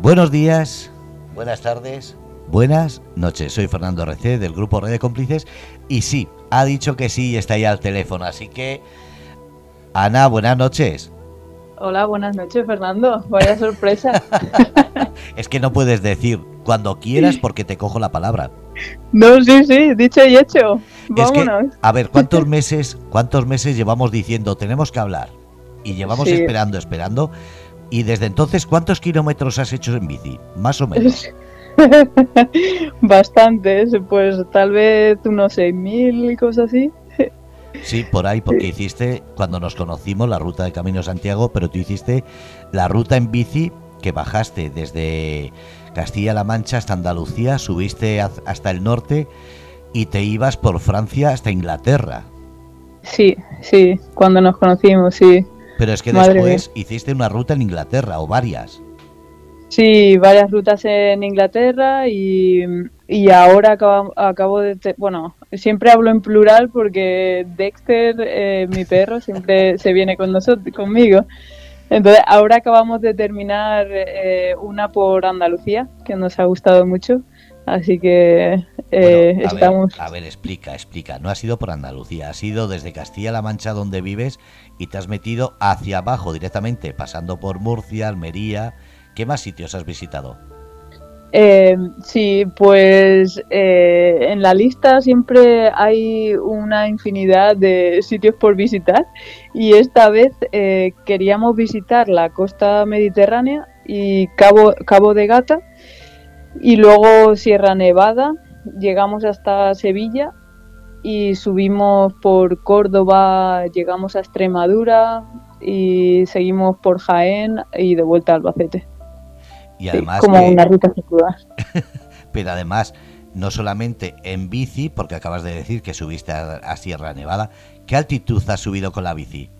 Buenos días, buenas tardes, buenas noches. Soy Fernando RC del grupo Red de Cómplices y sí, ha dicho que sí y está ahí al teléfono. Así que, Ana, buenas noches. Hola, buenas noches, Fernando. Vaya sorpresa. es que no puedes decir cuando quieras porque te cojo la palabra. No, sí, sí, dicho y hecho. Vámonos. a ver, ¿cuántos meses, cuántos meses llevamos diciendo tenemos que hablar? Y llevamos esperando, esperando. Y desde entonces, ¿cuántos kilómetros has hecho en bici? Más o menos. Bastantes, pues tal vez unos 6.000 y cosas así. Sí, por ahí, porque hiciste, cuando nos conocimos, la ruta de Camino Santiago, pero tú hiciste la ruta en bici que bajaste desde Castilla-La Mancha hasta Andalucía, subiste hasta el norte y te ibas por Francia hasta Inglaterra. Sí, sí, cuando nos conocimos, sí. Pero es que después hiciste una ruta en Inglaterra o varias. Sí, varias rutas en Inglaterra y, ahora acabo, acabo de... bueno, siempre hablo en plural porque Dexter, eh, mi perro, siempre se viene con nosotros, conmigo. Entonces, ahora acabamos de terminar eh, una por Andalucía, que nos ha gustado mucho. Así que eh, estamos. a ver, explica, explica. No ha sido por Andalucía, ha sido desde Castilla-La Mancha, donde vives, y te has metido hacia abajo directamente, pasando por Murcia, Almería. ¿Qué más sitios has visitado? Eh, sí, pues eh, en la lista siempre hay una infinidad de sitios por visitar y esta vez eh, queríamos visitar la costa mediterránea y Cabo, Cabo de Gata y luego Sierra Nevada, llegamos hasta Sevilla y subimos por Córdoba, llegamos a Extremadura y seguimos por Jaén y de vuelta a Albacete. Y además como una ruta circular. Pero además, no solamente en bici, porque acabas de decir que subiste a, Sierra Nevada, ¿qué altitud has subido con la bici?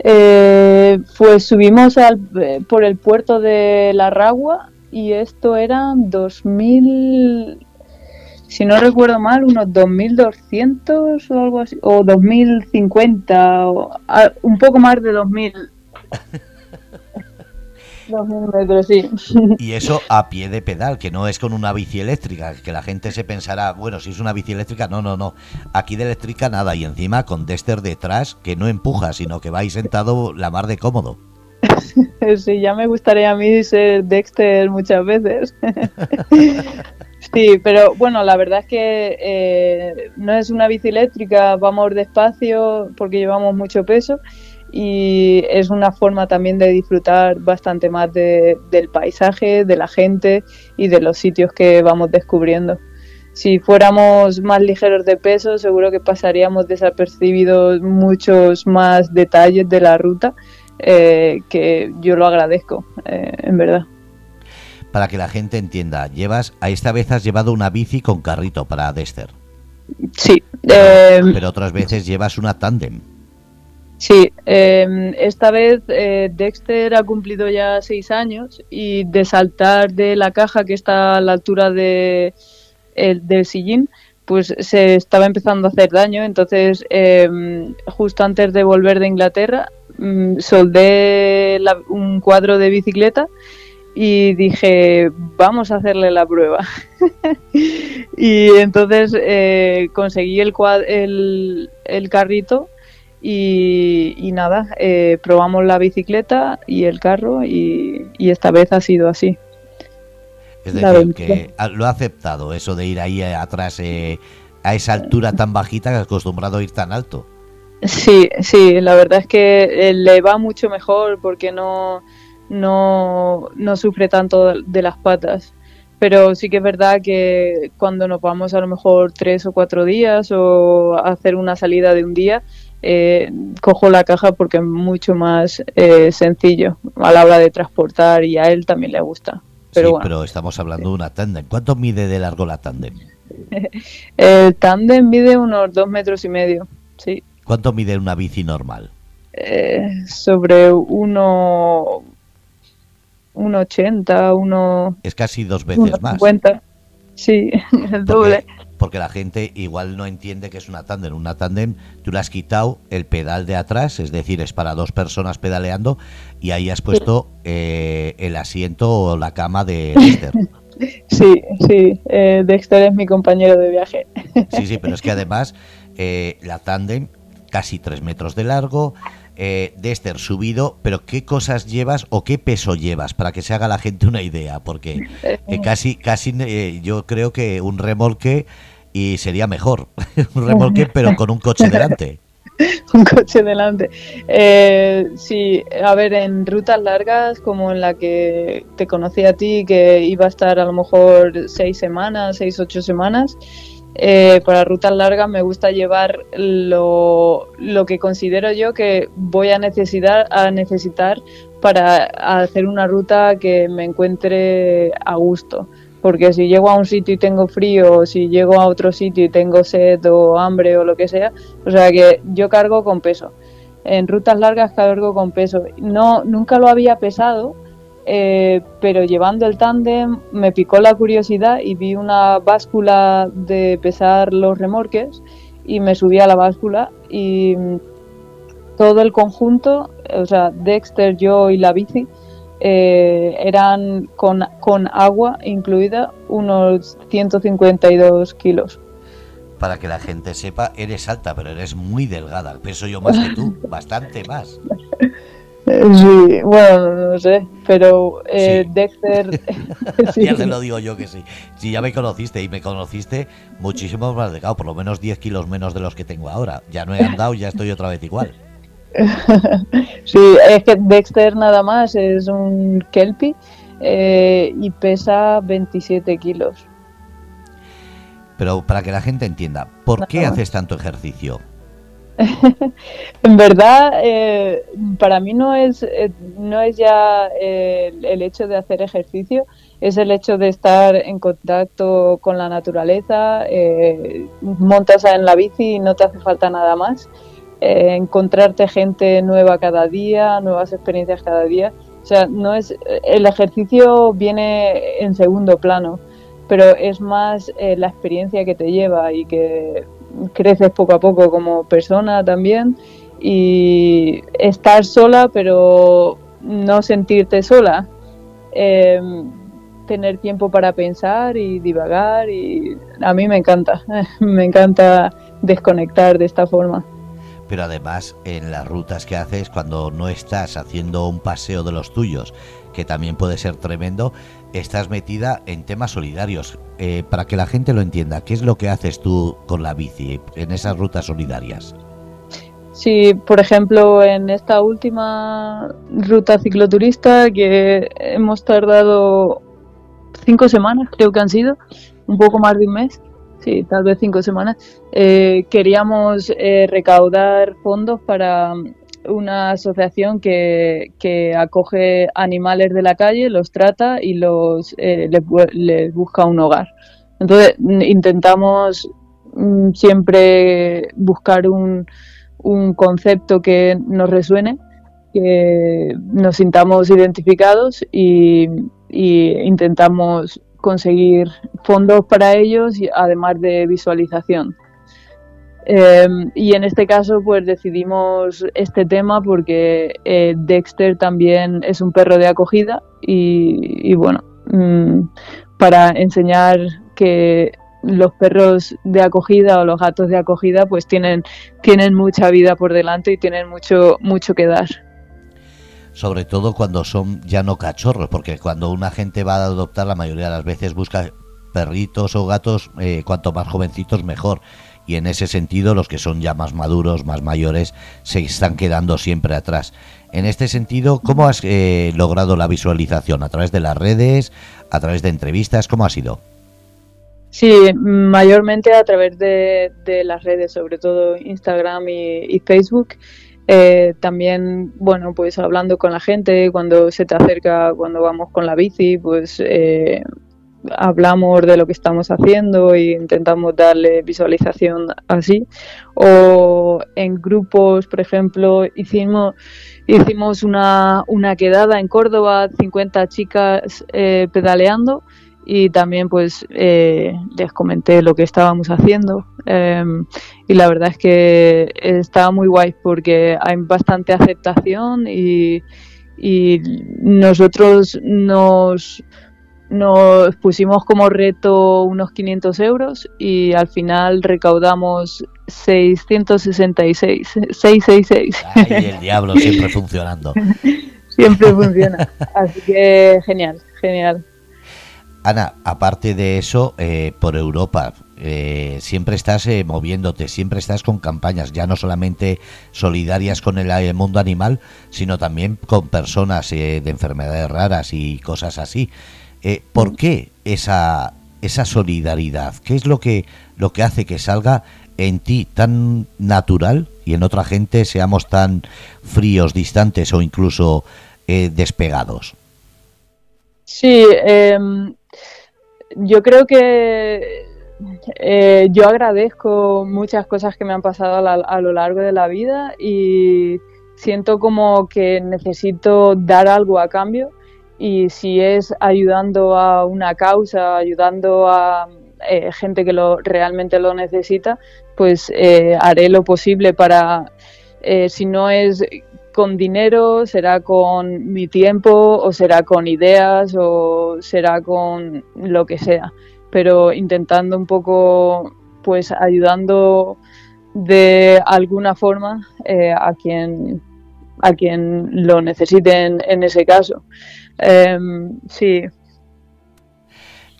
Eh, pues subimos al, eh, por el puerto de La Ragua y esto eran 2000, si no recuerdo mal, unos 2200 o algo así, o 2050, o, un poco más de 2000. 2000 metros, sí. Y eso a pie de pedal, que no es con una bici eléctrica, que la gente se pensará, bueno, si es una bici eléctrica, no, no, no. Aquí de eléctrica nada, y encima con Dexter detrás, que no empuja, sino que vais sentado la mar de cómodo. Sí, ya me gustaría a mí ser Dexter muchas veces. Sí, pero bueno, la verdad es que eh, no es una bici eléctrica, vamos despacio porque llevamos mucho peso y es una forma también de disfrutar bastante más del paisaje, de la gente y de los sitios que vamos descubriendo. Si fuéramos más ligeros de peso, seguro que pasaríamos desapercibidos muchos más detalles de la ruta, eh, que yo lo agradezco, eh, en verdad. Para que la gente entienda, llevas, a esta vez has llevado una bici con carrito para Dexter. Sí. pero eh, otras veces llevas una tándem. Sí, em, esta vez eh, Dexter ha cumplido ya seis años y de saltar de la caja que está a la altura de, del sillín, pues se estaba empezando a hacer daño. Entonces, em, justo antes de volver de Inglaterra, mm, soldé un cuadro de bicicleta y dije, vamos a hacerle la prueba. y entonces eh, conseguí el, el, el carrito y, nada, eh, probamos la bicicleta y el carro y, esta vez ha sido así. Es decir, que lo ha aceptado eso de ir ahí atrás eh, a esa altura tan bajita que acostumbrado a ir tan alto. Sí, sí, la verdad es que eh, le va mucho mejor porque no, no, no sufre tanto de las patas pero sí que es verdad que cuando nos vamos a lo mejor tres o cuatro días o hacer una salida de un día, eh, cojo la caja porque es mucho más eh, sencillo a la hora de transportar y a él también le gusta. Pero sí, pero estamos hablando de una tándem. ¿Cuánto mide de largo la tándem? El tándem mide unos dos metros y medio, sí. ¿Cuánto mide una bici normal? Eh, sobre uno... 1,80, uno... Es casi dos veces más. Sí, el doble porque la gente igual no entiende que es una tándem. Una tándem, tú le has quitado el pedal de atrás, es decir, es para dos personas pedaleando, y ahí has puesto eh, el asiento o la cama de Dexter. Sí, sí, eh, Dexter es mi compañero de viaje. Sí, sí, pero es que además eh, la tándem, casi tres metros de largo, eh, Dexter subido, pero ¿qué cosas llevas o qué peso llevas para que se haga la gente una idea? Porque eh, casi, casi eh, yo creo que un remolque y sería mejor, un remolque pero con un coche delante. un coche delante. Eh, sí, a ver, en rutas largas como en la que te conocí a ti, que iba a estar a lo mejor seis semanas, seis, ocho semanas, eh, para rutas largas me gusta llevar lo, que considero yo que voy a necesitar, a necesitar para hacer una ruta que me encuentre a gusto. Porque si llego a un sitio y tengo frío, o si llego a otro sitio y tengo sed o hambre o lo que sea, o sea que yo cargo con peso. En rutas largas cargo con peso. No, nunca lo había pesado, eh, pero llevando el tándem me picó la curiosidad y vi una báscula de pesar los remorques y me subí a la báscula y todo el conjunto, o sea, Dexter, yo y la bici, eh, eran con, con agua incluida unos 152 kilos. Para que la gente sepa, eres alta, pero eres muy delgada. Peso yo más que tú, bastante más. Sí, bueno, no sé, pero eh, Dexter... sí. Ya te lo digo yo que sí. Si ya me conociste y me conociste muchísimo más delgado, por lo menos 10 kilos menos de los que tengo ahora. Ya no he andado, ya estoy otra vez igual. sí, es que Dexter nada más es un Kelpie eh, y pesa 27 kilos. Pero para que la gente entienda, ¿por qué haces tanto ejercicio? en verdad, eh, para mí no es, eh, no es ya eh, el hecho de hacer ejercicio, es el hecho de estar en contacto con la naturaleza, montas en la bici y no te hace falta nada más, encontrarte gente nueva cada día, nuevas experiencias cada día. O sea, no es el ejercicio viene en segundo plano, pero es más la experiencia que te lleva y que creces poco a poco como persona también y estar sola pero no sentirte sola. Eh, tener tiempo para pensar y divagar y a mí me encanta, me encanta desconectar de esta forma. Pero además en las rutas que haces cuando no estás haciendo un paseo de los tuyos, que también puede ser tremendo, estás metida en temas solidarios. Eh, para que la gente lo entienda, ¿qué es lo que haces tú con la bici en esas rutas solidarias? Sí, por ejemplo, en esta última ruta cicloturista que hemos tardado cinco semanas, creo que han sido, un poco más de un mes, sí, tal vez cinco semanas, eh, queríamos eh, recaudar fondos para una asociación que, acoge animales de la calle, los trata y los eh, les, busca un hogar. Entonces intentamos mm, siempre buscar un, un concepto que nos resuene, que nos sintamos identificados y, y intentamos conseguir fondos para ellos, además de visualización. Eh, y en este caso, pues decidimos este tema porque eh, Dexter también es un perro de acogida y, bueno, mmm, para enseñar que los perros de acogida o los gatos de acogida pues tienen, tienen mucha vida por delante y tienen mucho, mucho que dar sobre todo cuando son ya no cachorros, porque cuando una gente va a adoptar la mayoría de las veces busca perritos o gatos, eh, cuanto más jovencitos mejor. Y en ese sentido los que son ya más maduros, más mayores, se están quedando siempre atrás. En este sentido, ¿cómo has eh, logrado la visualización? ¿A través de las redes? ¿A través de entrevistas? ¿Cómo ha sido? Sí, mayormente a través de, las redes, sobre todo Instagram y, y Facebook. Eh, también, bueno, pues hablando con la gente, cuando se te acerca, cuando vamos con la bici, pues eh, hablamos de lo que estamos haciendo e intentamos darle visualización así. O en grupos, por ejemplo, hicimos, hicimos una, una quedada en Córdoba, 50 chicas eh, pedaleando y también pues eh, les comenté lo que estábamos haciendo em, y la verdad es que estaba muy guay porque hay bastante aceptación y, y nosotros nos, nos pusimos como reto unos 500 euros y al final recaudamos 666 666 Ay, el diablo siempre funcionando. Siempre funciona. Así que genial genial. Ana, aparte de eso, eh, por Europa, eh, siempre estás eh, moviéndote, siempre estás con campañas, ya no solamente solidarias con el, mundo animal, sino también con personas de enfermedades raras y cosas así. ¿Por qué esa, esa solidaridad? ¿Qué es lo que, lo que hace que salga en ti tan natural y en otra gente seamos tan fríos, distantes o incluso despegados? Sí, em, yo creo que eh, yo agradezco muchas cosas que me han pasado a, lo largo de la vida y siento como que necesito dar algo a cambio y si es ayudando a una causa, ayudando a eh, gente que lo realmente lo necesita, pues eh, haré lo posible para, si no es con dinero, será con mi tiempo o será con ideas o será con lo que sea, pero intentando un poco, pues ayudando de alguna forma eh, a quien a quien lo necesite en, ese caso. Em, sí.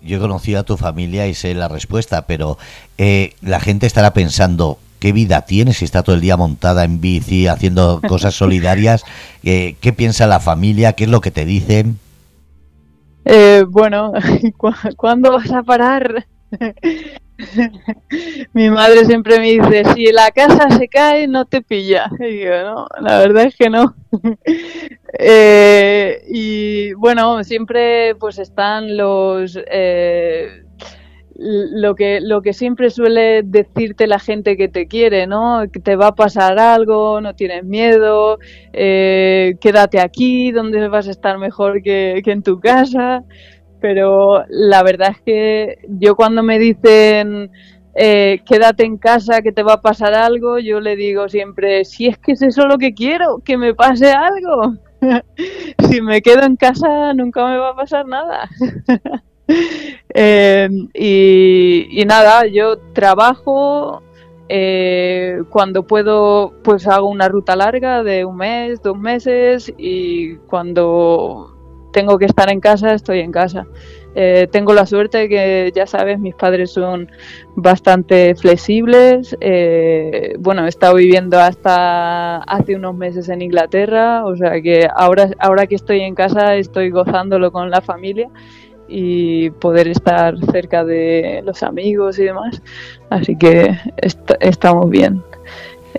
Yo conocí a tu familia y sé la respuesta, pero eh, la gente estará pensando, qué vida tienes si está todo el día montada en bici haciendo cosas solidarias. Eh, ¿Qué piensa la familia? ¿Qué es lo que te dicen? Eh, bueno, ¿cuándo vas a parar? Mi madre siempre me dice, si la casa se cae, no te pilla. Y yo, no, la verdad es que no. Eh, y bueno, siempre pues están los lo que, lo que siempre suele decirte la gente que te quiere, ¿no? Que te va a pasar algo, no tienes miedo, eh, quédate aquí, donde vas a estar mejor que, en tu casa. Pero la verdad es que yo cuando me dicen eh, quédate en casa, que te va a pasar algo, yo le digo siempre, si es que es eso lo que quiero, que me pase algo. si me quedo en casa nunca me va a pasar nada. Eh, y, nada, yo trabajo, eh, cuando puedo pues hago una ruta larga de un mes, dos meses y cuando tengo que estar en casa estoy en casa. Eh, tengo la suerte que, ya sabes, mis padres son bastante flexibles. bueno, he estado viviendo hasta hace unos meses en Inglaterra, o sea que ahora, ahora que estoy en casa estoy gozándolo con la familia y poder estar cerca de los amigos y demás. Así que estamos bien.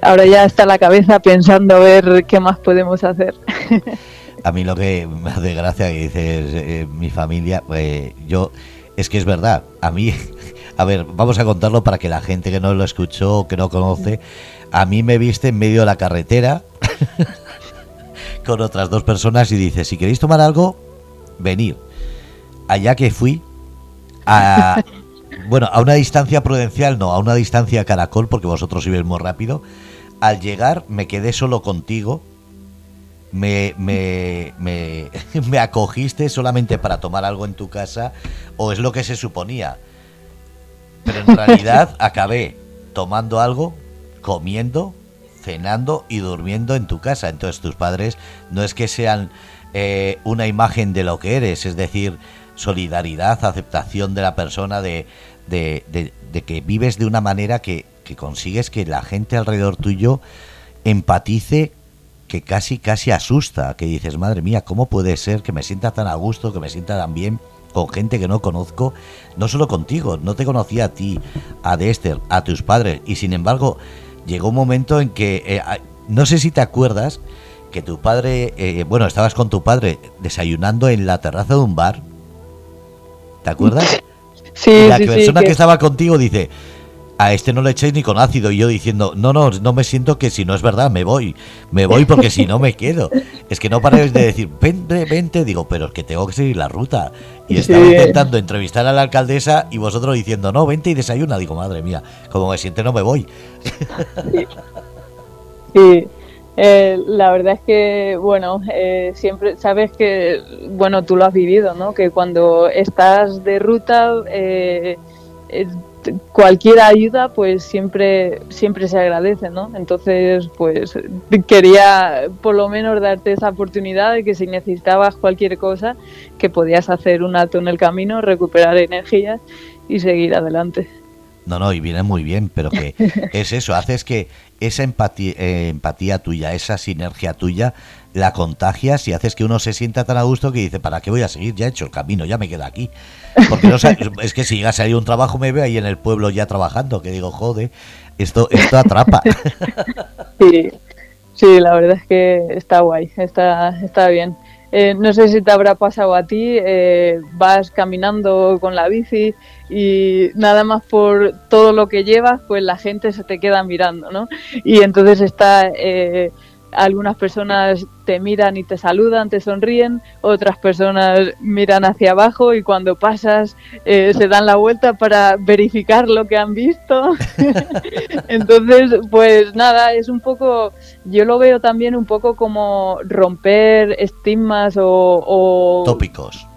Ahora ya está la cabeza pensando a ver qué más podemos hacer. A mí lo que me hace gracia que dices eh, mi familia, pues yo es que es verdad. A mí, a ver, vamos a contarlo para que la gente que no lo escuchó que no conoce, a mí me viste en medio de la carretera con otras dos personas y dice, si queréis tomar algo, venir allá que fui, a, bueno, a una distancia prudencial, no, a una distancia caracol, porque vosotros ibais muy rápido, al llegar me quedé solo contigo, me, me, me, me acogiste solamente para tomar algo en tu casa, o es lo que se suponía. Pero en realidad acabé tomando algo, comiendo, cenando y durmiendo en tu casa. Entonces tus padres no es que sean eh, una imagen de lo que eres, es decir, solidaridad, aceptación de la persona, de, de, de, que vives de una manera que, que, consigues que la gente alrededor tuyo empatice que casi, casi asusta, que dices, madre mía, ¿cómo puede ser que me sienta tan a gusto, que me sienta tan bien con gente que no conozco, no solo contigo, no te conocía a ti, a Dexter, a tus padres, y sin embargo llegó un momento en que, eh, no sé si te acuerdas, que tu padre, eh, bueno, estabas con tu padre desayunando en la terraza de un bar, ¿Te acuerdas? Sí, la persona que, estaba contigo dice, a este no le echéis ni con ácido. Y yo diciendo, no, no, no me siento que si no es verdad, me voy. Me voy porque si no me quedo. Es que no paréis de decir, vente, vente. Digo, pero es que tengo que seguir la ruta. Y estaba intentando entrevistar a la alcaldesa y vosotros diciendo, no, vente y desayuna. Digo, madre mía, como me siente, no me voy. Sí. Eh, la verdad es que, bueno, eh, siempre sabes que, bueno, tú lo has vivido, ¿no? Que cuando estás de ruta, eh, cualquier ayuda pues siempre siempre se agradece no entonces pues quería por lo menos darte esa oportunidad de que si necesitabas cualquier cosa que podías hacer un alto en el camino recuperar energía y seguir adelante. No no y viene muy bien pero que es eso haces que esa empatía, eh, empatía tuya esa sinergia tuya la contagias y haces que uno se sienta tan a gusto que dice, ¿para qué voy a seguir? Ya he hecho el camino, ya me quedo aquí. Porque no es que si llega a un trabajo me veo ahí en el pueblo ya trabajando, que digo, joder, esto, esto atrapa. Sí, sí, la verdad es que está guay, está, está bien. Eh, no sé si te habrá pasado a ti, eh, vas caminando con la bici y nada más por todo lo que llevas, pues la gente se te queda mirando, ¿no? Y entonces está eh, algunas personas te miran y te saludan, te sonríen, otras personas miran hacia abajo y cuando pasas eh, se dan la vuelta para verificar lo que han visto. Entonces, pues nada, es un poco, yo lo veo también un poco como romper estigmas o... tópicos.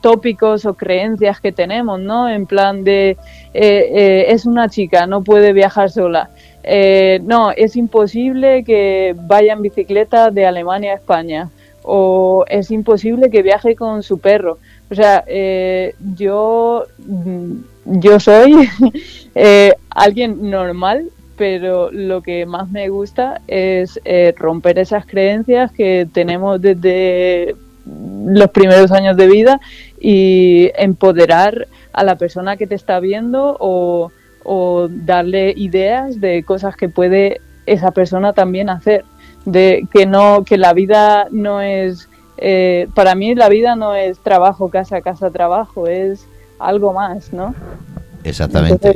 tópicos o creencias que tenemos, ¿no? En plan de, eh, eh, es una chica, no puede viajar sola eh, no, es imposible que vaya en bicicleta de Alemania a España o es imposible que viaje con su perro. O sea, eh, yo, mm, yo soy eh, alguien normal, pero lo que más me gusta es romper esas creencias que tenemos desde los primeros años de vida y empoderar a la persona que te está viendo o o darle ideas de cosas que puede esa persona también hacer de que no que la vida no es eh, para mí la vida no es trabajo casa casa trabajo es algo más no exactamente.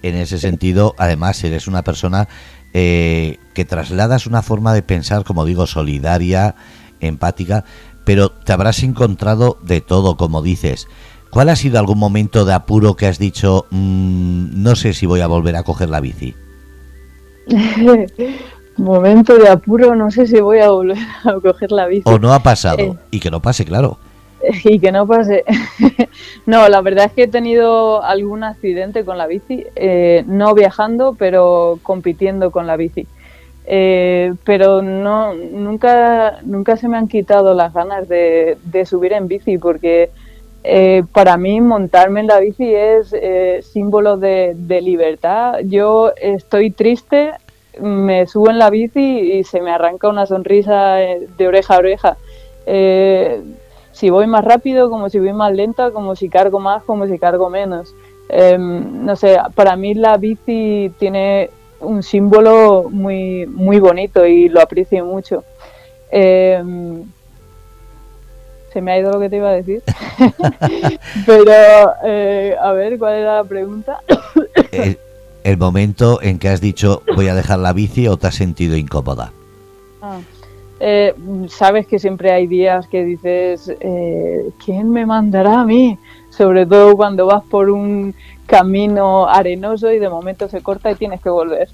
En ese sentido además eres una persona eh, que trasladas una forma de pensar como digo solidaria empática pero te habrás encontrado de todo como dices ¿Cuál ha sido algún momento de apuro que has dicho, mm, no sé si voy a volver a coger la bici? momento de apuro, no sé si voy a volver a coger la bici. O no ha pasado, eh. y que no pase, claro. Y que no pase. no, la verdad es que he tenido algún accidente con la bici, eh, no viajando, pero compitiendo con la bici. Eh, pero no, nunca, nunca se me han quitado las ganas de, de subir en bici porque eh, para mí montarme en la bici es eh, símbolo de, libertad. Yo estoy triste, me subo en la bici y se me arranca una sonrisa eh, de oreja a oreja. si voy más rápido, como si voy más lenta, como si cargo más, como si cargo menos. Em, no sé, para mí la bici tiene un símbolo muy, muy bonito y lo aprecio mucho. Em, se me ha ido lo que te iba a decir. Pero, eh, a ver, ¿cuál era la pregunta? el, momento en que has dicho voy a dejar la bici o te has sentido incómoda. Ah, eh, sabes que siempre hay días que dices, eh, ¿quién me mandará a mí? Sobre todo cuando vas por un camino arenoso y de momento se corta y tienes que volver.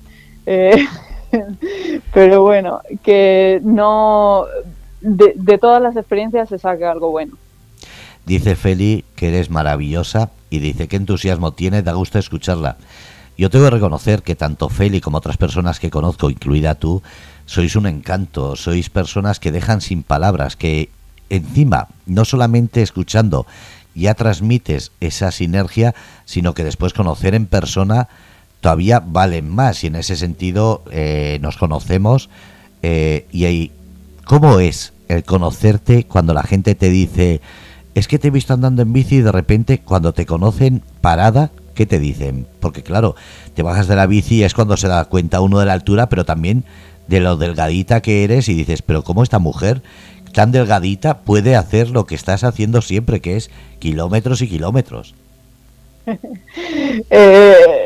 pero bueno, que no de, todas las experiencias se saca algo bueno. Dice Feli que eres maravillosa y dice qué entusiasmo tiene, da gusto escucharla. Yo tengo que reconocer que tanto Feli como otras personas que conozco, incluida tú, sois un encanto, sois personas que dejan sin palabras, que encima, no solamente escuchando, ya transmites esa sinergia, sino que después conocer en persona todavía valen más y en ese sentido eh, nos conocemos eh, y hay, ¿cómo es el conocerte cuando la gente te dice, es que te he visto andando en bici y de repente cuando te conocen parada, ¿qué te dicen? Porque claro, te bajas de la bici y es cuando se da cuenta uno de la altura, pero también de lo delgadita que eres y dices, pero ¿cómo esta mujer tan delgadita puede hacer lo que estás haciendo siempre, que es kilómetros y kilómetros? Eh,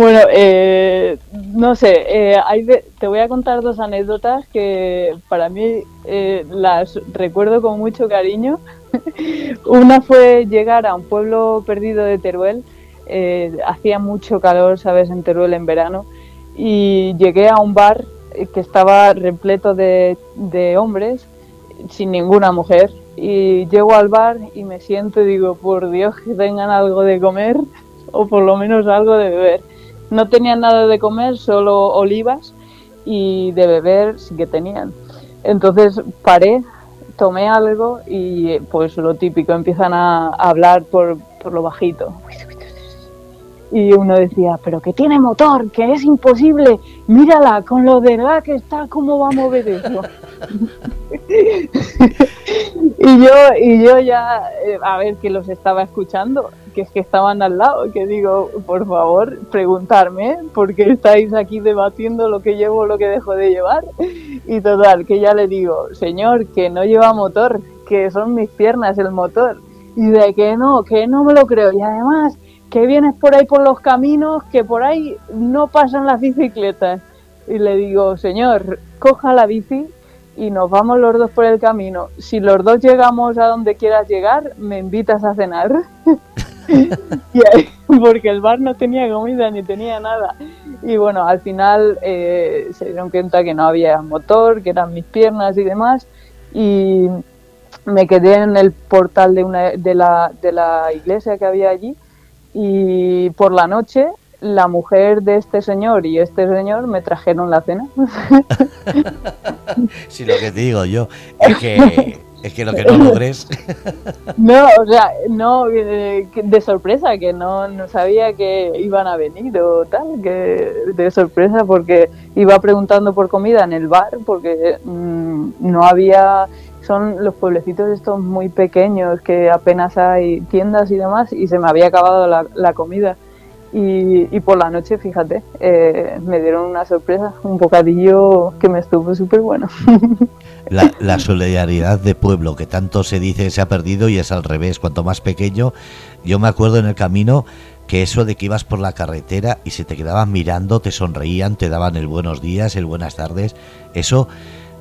bueno, eh, no sé, eh, hay te voy a contar dos anécdotas que para mí las recuerdo con mucho cariño. Una fue llegar a un pueblo perdido de Teruel, hacía mucho calor, sabes, en Teruel en verano, y llegué a un bar que estaba repleto de, de hombres, sin ninguna mujer, y llego al bar y me siento y digo, por Dios, que tengan algo de comer o por lo menos algo de beber. No tenían nada de comer, solo olivas y de beber sí que tenían. Entonces paré, tomé algo y pues lo típico, empiezan a hablar por, por lo bajito. Y uno decía, pero que tiene motor, que es imposible, mírala, con lo de la que está, ¿cómo va a mover eso? y yo y yo ya eh, a ver que los estaba escuchando que es que estaban al lado que digo por favor preguntarme por qué estáis aquí debatiendo lo que llevo lo que dejo de llevar y total que ya le digo señor que no lleva motor que son mis piernas el motor y de que no que no me lo creo. Y además que vienes por ahí por los caminos que por ahí no pasan las bicicletas y le digo señor coja la bici y nos vamos los dos por el camino. Si los dos llegamos a donde quieras llegar, me invitas a cenar. porque el bar no tenía comida ni tenía nada. Y bueno, al final eh, se dieron cuenta que no había motor, que eran mis piernas y demás. Y me quedé en el portal de, una, de, la, de la iglesia que había allí. Y por la noche la mujer de este señor y este señor me trajeron la cena. si lo que te digo yo es que es que lo que no logres. no, o sea, no eh, de sorpresa que no, no sabía que iban a venir o tal, que de sorpresa porque iba preguntando por comida en el bar porque mm, no había son los pueblecitos estos muy pequeños que apenas hay tiendas y demás y se me había acabado la, la comida. Y, por la noche, fíjate, eh, me dieron una sorpresa, un bocadillo que me estuvo súper bueno. La, solidaridad de pueblo, que tanto se dice se ha perdido y es al revés, cuanto más pequeño, yo me acuerdo en el camino que eso de que ibas por la carretera y se te quedaban mirando, te sonreían, te daban el buenos días, el buenas tardes, eso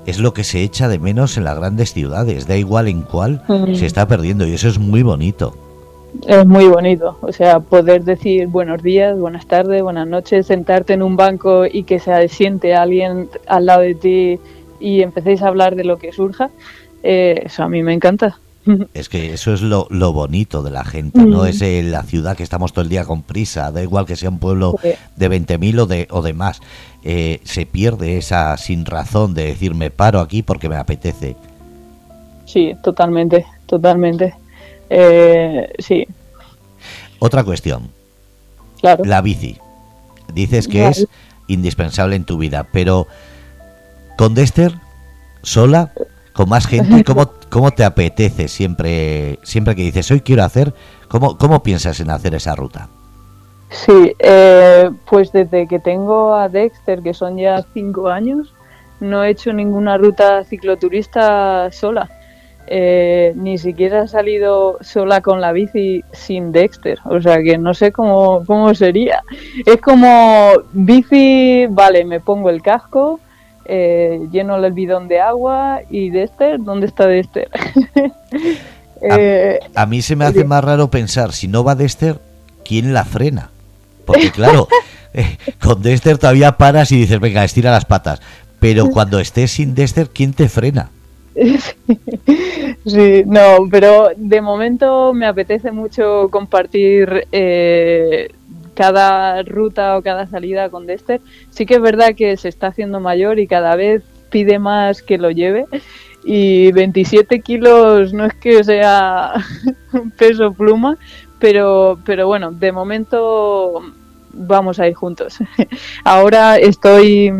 es lo que se echa de menos en las grandes ciudades, da igual en cuál, se está perdiendo y eso es muy bonito. Es muy bonito, o sea, poder decir buenos días, buenas tardes, buenas noches, sentarte en un banco y que se siente alguien al lado de ti y empecéis a hablar de lo que surja, eh, eso a mí me encanta. Es que eso es lo, bonito de la gente, no es la ciudad que estamos todo el día con prisa, da igual que sea un pueblo de 20.000 o de, o de más, eh, se pierde esa sin razón de decir me paro aquí porque me apetece. Sí, totalmente, totalmente. Eh, sí. Otra cuestión. La bici. Dices que es indispensable en tu vida, pero con Dexter, sola, con más gente, ¿cómo, cómo te apetece siempre, siempre que dices hoy quiero hacer? ¿Cómo, cómo piensas en hacer esa ruta? Sí, eh, pues desde que tengo a Dexter, que son ya cinco años, no he hecho ninguna ruta cicloturista sola. Eh, ni siquiera ha salido sola con la bici sin Dexter. O sea que no sé cómo, cómo sería. Es como bici, vale, me pongo el casco, eh, lleno el bidón de agua y Dexter, ¿dónde está Dexter? Eh, a, mí se me hace más raro pensar, si no va Dexter, ¿quién la frena? Porque claro, con Dexter todavía paras y dices, venga, estira las patas. Pero cuando estés sin Dexter, ¿quién te frena? Sí, no, pero de momento me apetece mucho compartir eh, cada ruta o cada salida con Dexter. Sí que es verdad que se está haciendo mayor y cada vez pide más que lo lleve. Y 27 kilos no es que sea un peso pluma, pero, pero bueno, de momento vamos a ir juntos. Ahora estoy,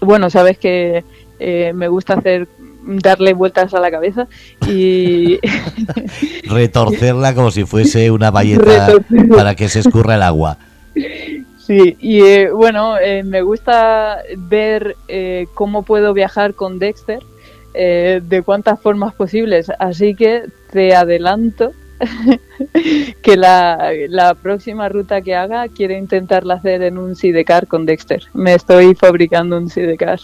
bueno, sabes que eh, me gusta hacer darle vueltas a la cabeza y retorcerla como si fuese una valleta para que se escurra el agua. Sí, y eh, bueno, eh, me gusta ver eh, cómo puedo viajar con Dexter, de cuántas formas posibles. Así que te adelanto que la, la, próxima ruta que haga quiero intentarla hacer en un sidecar con Dexter. Me estoy fabricando un sidecar.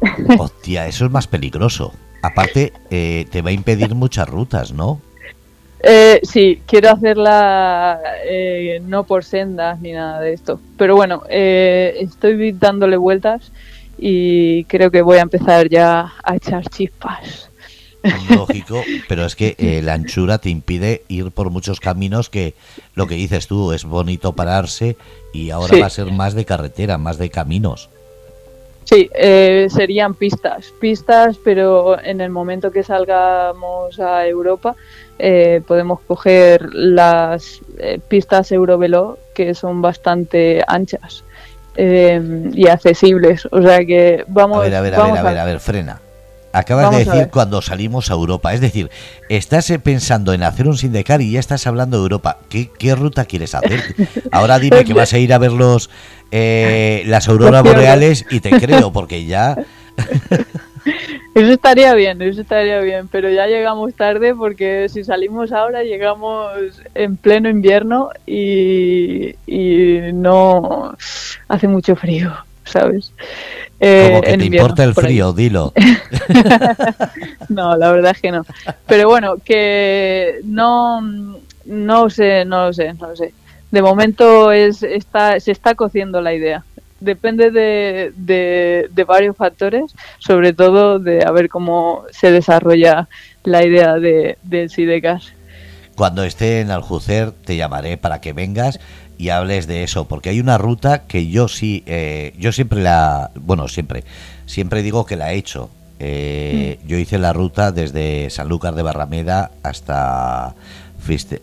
Hostia, eso es más peligroso. Aparte, eh, te va a impedir muchas rutas, ¿no? Eh, sí, quiero hacerla eh, no por sendas ni nada de esto. Pero bueno, eh, estoy dándole vueltas y creo que voy a empezar ya a echar chispas. Lógico, pero es que la anchura te impide ir por muchos caminos que lo que dices tú es bonito pararse y ahora va a ser más de carretera, más de caminos. Sí, eh, serían pistas, pistas, pero en el momento que salgamos a Europa eh, podemos coger las eh, pistas Eurovelo que son bastante anchas y accesibles. O sea que vamos. A ver, a ver, a ver, a ver, a ver, frena. Acabas de decir cuando salimos a Europa, es decir, estás pensando en hacer un sindecar y ya estás hablando de Europa. ¿Qué, qué ruta quieres hacer? Ahora dime que vas a ir a ver los, eh, las auroras boreales y te creo, porque ya... Eso estaría bien, eso estaría bien, pero ya llegamos tarde porque si salimos ahora llegamos en pleno invierno y, no hace mucho frío, ¿sabes? Eh, Como que te importa el frío, dilo. no, la verdad es que no. Pero bueno, que no, no sé, no lo sé, no lo sé de momento es, está, se está cociendo la idea. Depende de, de, varios factores, sobre todo de a ver cómo se desarrolla la idea de, del SIDECAS. Cuando esté en Aljucer te llamaré para que vengas y hables de eso, porque hay una ruta que yo sí, eh, yo siempre la, bueno, siempre, siempre digo que la he hecho. Eh, mm. Yo hice la ruta desde Sanlúcar de Barrameda hasta Fiste,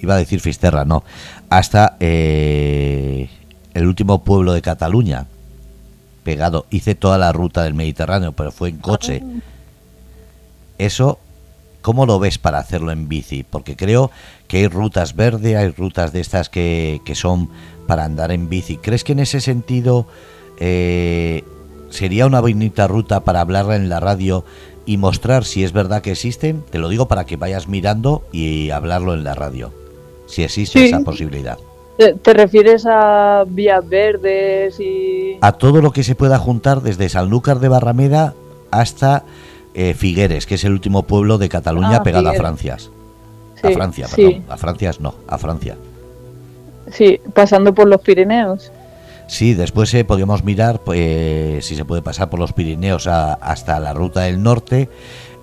iba a decir Fisterra, no, hasta eh, el último pueblo de Cataluña, pegado. Hice toda la ruta del Mediterráneo, pero fue en coche. Ah. Eso, ¿cómo lo ves para hacerlo en bici? Porque creo que hay rutas verdes, hay rutas de estas que, que son para andar en bici. ¿Crees que en ese sentido eh, sería una bonita ruta para hablarla en la radio y mostrar si es verdad que existen? Te lo digo para que vayas mirando y hablarlo en la radio si existe esa posibilidad. ¿Te refieres a vías verdes y...? A todo lo que se pueda juntar desde Sanlúcar de Barrameda hasta eh, Figueres, que es el último pueblo de Cataluña ah, pegado a Francia. a Francia, perdón. A Francia no, a Francia. Sí, pasando por los Pirineos. Sí, después eh, podríamos mirar pues, si se puede pasar por los Pirineos hasta la ruta del norte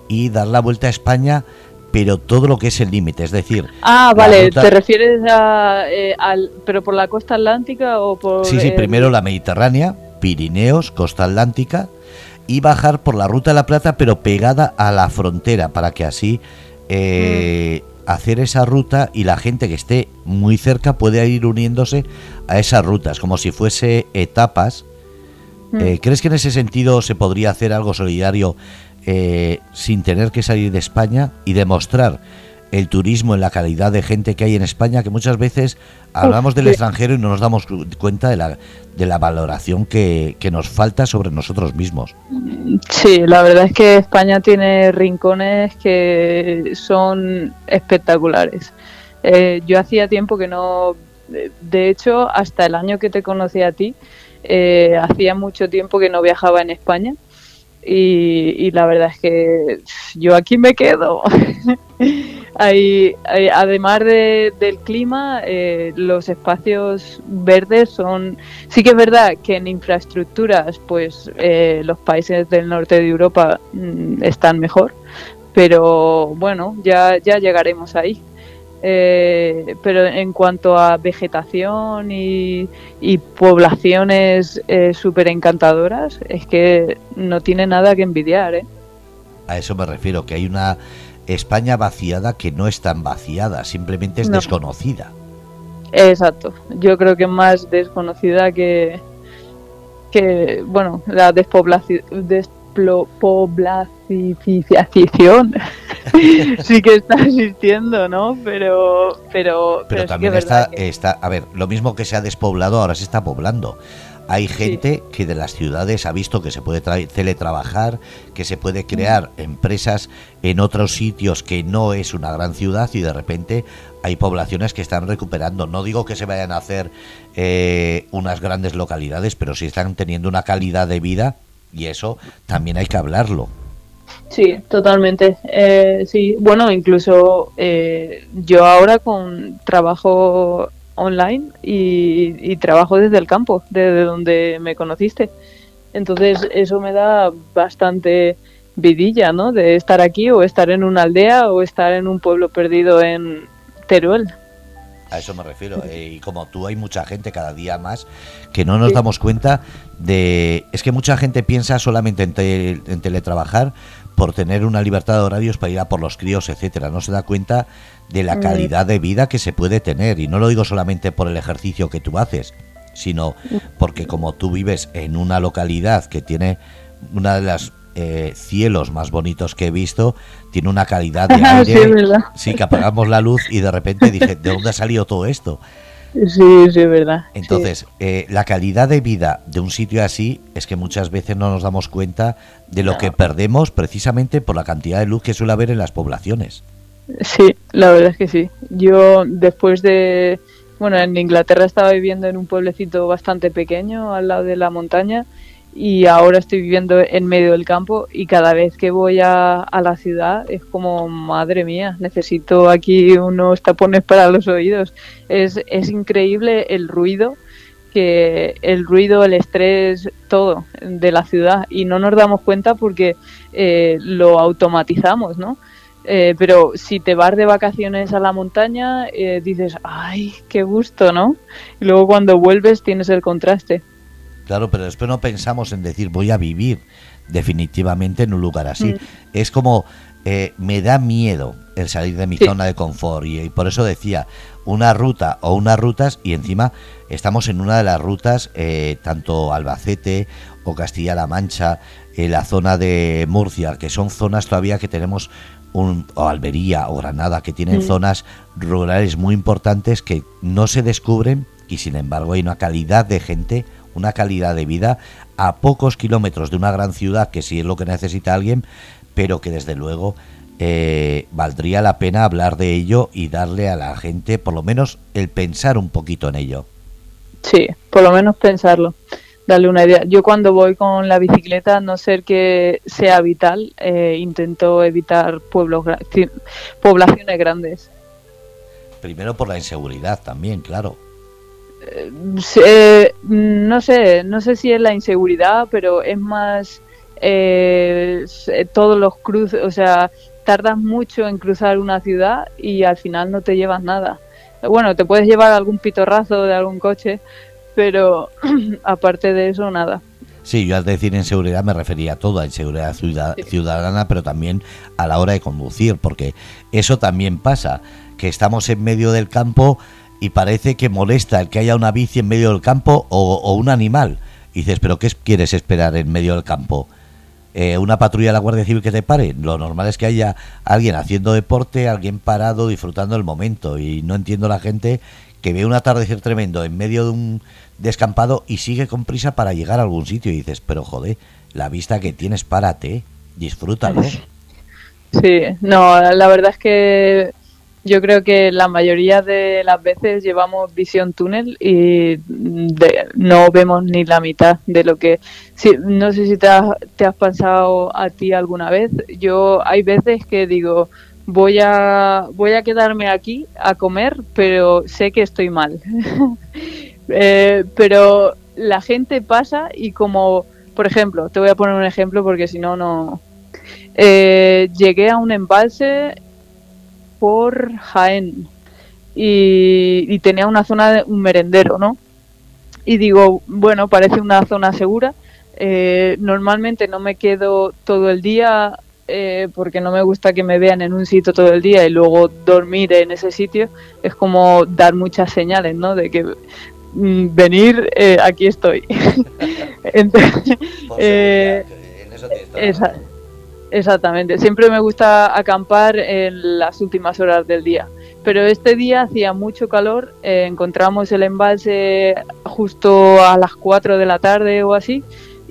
y dar la vuelta a España pero todo lo que es el límite, es decir... Ah, vale, ¿te refieres a, eh, al, pero por la costa atlántica o por... Sí, sí, primero la Mediterránea, Pirineos, costa atlántica, y bajar por la Ruta de la Plata, pero pegada a la frontera, para que así eh, mm. hacer esa ruta y la gente que esté muy cerca pueda ir uniéndose a esas rutas, como si fuese etapas. Mm. Eh, ¿Crees que en ese sentido se podría hacer algo solidario eh, sin tener que salir de España y demostrar el turismo en la calidad de gente que hay en España, que muchas veces hablamos del extranjero y no nos damos cuenta de la, de la valoración que, nos falta sobre nosotros mismos. Sí, la verdad es que España tiene rincones que son espectaculares. Eh, yo hacía tiempo que no, de hecho, hasta el año que te conocí a ti, eh, hacía mucho tiempo que no viajaba en España y, la verdad es que yo aquí me quedo. hay, además del clima, eh, los espacios verdes son... Sí que es verdad que en infraestructuras, pues eh, los países del norte de Europa mm, están mejor, pero bueno, ya, ya llegaremos ahí. Eh, pero en cuanto a vegetación y, poblaciones eh, súper encantadoras, es que no tiene nada que envidiar. ¿eh? A eso me refiero, que hay una España vaciada que no es tan vaciada, simplemente es desconocida. Exacto, yo creo que más desconocida que, que bueno, la despoblación poblacificación sí que está existiendo, ¿no? Pero, pero, pero, también está, está, a ver, lo mismo que se ha despoblado ahora se está poblando. Hay gente que de las ciudades ha visto que se puede teletrabajar, que se puede crear empresas en otros sitios que no es una gran ciudad y de repente hay poblaciones que están recuperando. No digo que se vayan a hacer eh, unas grandes localidades, pero sí están teniendo una calidad de vida y eso también hay que hablarlo. Sí, totalmente. Eh, sí, bueno, incluso eh, yo ahora con trabajo online y, trabajo desde el campo, desde donde me conociste. Entonces eso me da bastante vidilla, ¿no? De estar aquí o estar en una aldea o estar en un pueblo perdido en Teruel. A eso me refiero. Eh, y como tú hay mucha gente cada día más que no nos damos cuenta de... Es que mucha gente piensa solamente en, en teletrabajar por tener una libertad de horarios para ir a por los críos, etcétera. No se da cuenta de la mm. calidad de vida que se puede tener. Y no lo digo solamente por el ejercicio que tú haces, sino porque como tú vives en una localidad que tiene una de las eh, cielos más bonitos que he visto, tiene una calidad de aire. sí, que apagamos la luz y de repente dije, ¿de dónde ha salido todo esto? Sí, sí, es verdad. Entonces, eh, la calidad de vida de un sitio así es que muchas veces no nos damos cuenta de lo que perdemos precisamente por la cantidad de luz que suele haber en las poblaciones. Sí, la verdad es que sí. Yo después de, bueno, en Inglaterra estaba viviendo en un pueblecito bastante pequeño al lado de la montaña y ahora estoy viviendo en medio del campo y cada vez que voy a, la ciudad es como, madre mía, necesito aquí unos tapones para los oídos. Es, es increíble el ruido que el ruido, el estrés, todo de la ciudad y no nos damos cuenta porque eh, lo automatizamos, ¿no? Eh, pero si te vas de vacaciones a la montaña, eh, dices, ay, qué gusto, ¿no? Y luego cuando vuelves tienes el contraste. Claro, pero después no pensamos en decir, voy a vivir definitivamente en un lugar así. Mm. Es como, eh, me da miedo el salir de mi zona de confort y, por eso decía, una ruta o unas rutas y encima estamos en una de las rutas, tanto Albacete o Castilla-La Mancha, en la zona de Murcia, que son zonas todavía que tenemos un, o Albería o Granada, que tienen mm. zonas rurales muy importantes que no se descubren y sin embargo hay una calidad de gente, una calidad de vida a pocos kilómetros de una gran ciudad que sí es lo que necesita alguien, pero que desde luego eh, valdría la pena hablar de ello y darle a la gente por lo menos el pensar un poquito en ello. Sí, por lo menos pensarlo darle una idea. Yo cuando voy con la bicicleta, no ser que sea vital, eh, intento evitar pueblos, poblaciones grandes. Primero por la inseguridad también, claro. Eh, no sé, no sé si es la inseguridad, pero es más eh, todos los cruces, o sea, tardas mucho en cruzar una ciudad y al final no te llevas nada. Bueno, te puedes llevar algún pitorrazo de algún coche, pero aparte de eso, nada. Sí, yo al decir inseguridad me refería a todo, a inseguridad ciudadana, pero también a la hora de conducir, porque eso también pasa, que estamos en medio del campo y parece que molesta el que haya una bici en medio del campo o, un animal. Y dices, ¿pero qué quieres esperar en medio del campo? Eh, ¿Una patrulla de la Guardia Civil que te pare? Lo normal es que haya alguien haciendo deporte, alguien parado, disfrutando el momento. Y no entiendo la gente que ve un atardecer tremendo en medio de un descampado y sigue con prisa para llegar a algún sitio y dices, pero joder, la vista que tienes, párate, disfrútalo. Sí, no, la verdad es que yo creo que la mayoría de las veces llevamos visión túnel y no vemos ni la mitad de lo que... no sé si te has, te has pasado a ti alguna vez. Yo hay veces que digo, voy a, voy a quedarme aquí a comer, pero sé que estoy mal. Eh, pero la gente pasa y como, por ejemplo, te voy a poner un ejemplo porque si no, no... Eh, llegué a un embalse por Jaén y, tenía una zona, de, un merendero, ¿no? Y digo, bueno, parece una zona segura. Eh, normalmente no me quedo todo el día eh, porque no me gusta que me vean en un sitio todo el día y luego dormir en ese sitio, es como dar muchas señales, ¿no? De que mm, venir, eh, aquí estoy. Eh, exactamente. Siempre me gusta acampar en las últimas horas del día. pero este día hacía mucho calor, eh, encontramos el embalse justo a las 4 de la tarde o así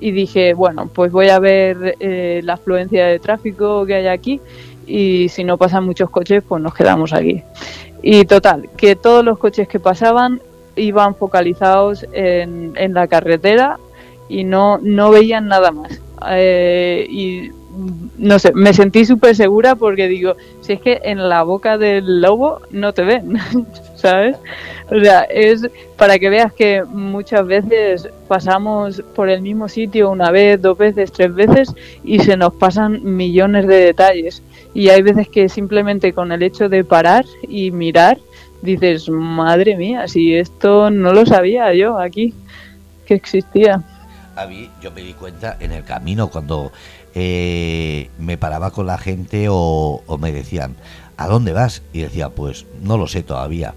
y dije, bueno, pues voy a ver eh, la afluencia de tráfico que hay aquí y si no pasan muchos coches, pues nos quedamos aquí. Y total, que todos los coches que pasaban iban focalizados en, en la carretera y no, no veían nada más. Eh, no sé, me sentí súper segura porque digo, si es que en la boca del lobo no te ven, ¿sabes? O sea, es para que veas que muchas veces pasamos por el mismo sitio una vez, dos veces, tres veces y se nos pasan millones de detalles. Y hay veces que simplemente con el hecho de parar y mirar, dices, madre mía, si esto no lo sabía yo aquí, que existía. A mí, yo me di cuenta en el camino cuando eh, me paraba con la gente o, me decían, ¿a dónde vas? Y decía, pues no lo sé todavía.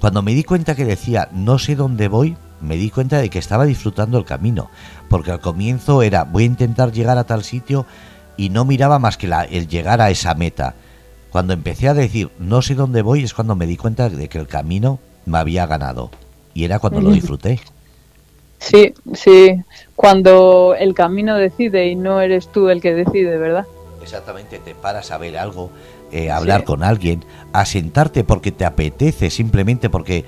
Cuando me di cuenta que decía, no sé dónde voy, me di cuenta de que estaba disfrutando el camino, porque al comienzo era, voy a intentar llegar a tal sitio y no miraba más que la, el llegar a esa meta. Cuando empecé a decir, no sé dónde voy, es cuando me di cuenta de que el camino me había ganado. Y era cuando lo disfruté. Sí, sí, cuando el camino decide y no eres tú el que decide, ¿verdad? Exactamente, te paras a ver algo, eh, a hablar con alguien, a sentarte porque te apetece, simplemente porque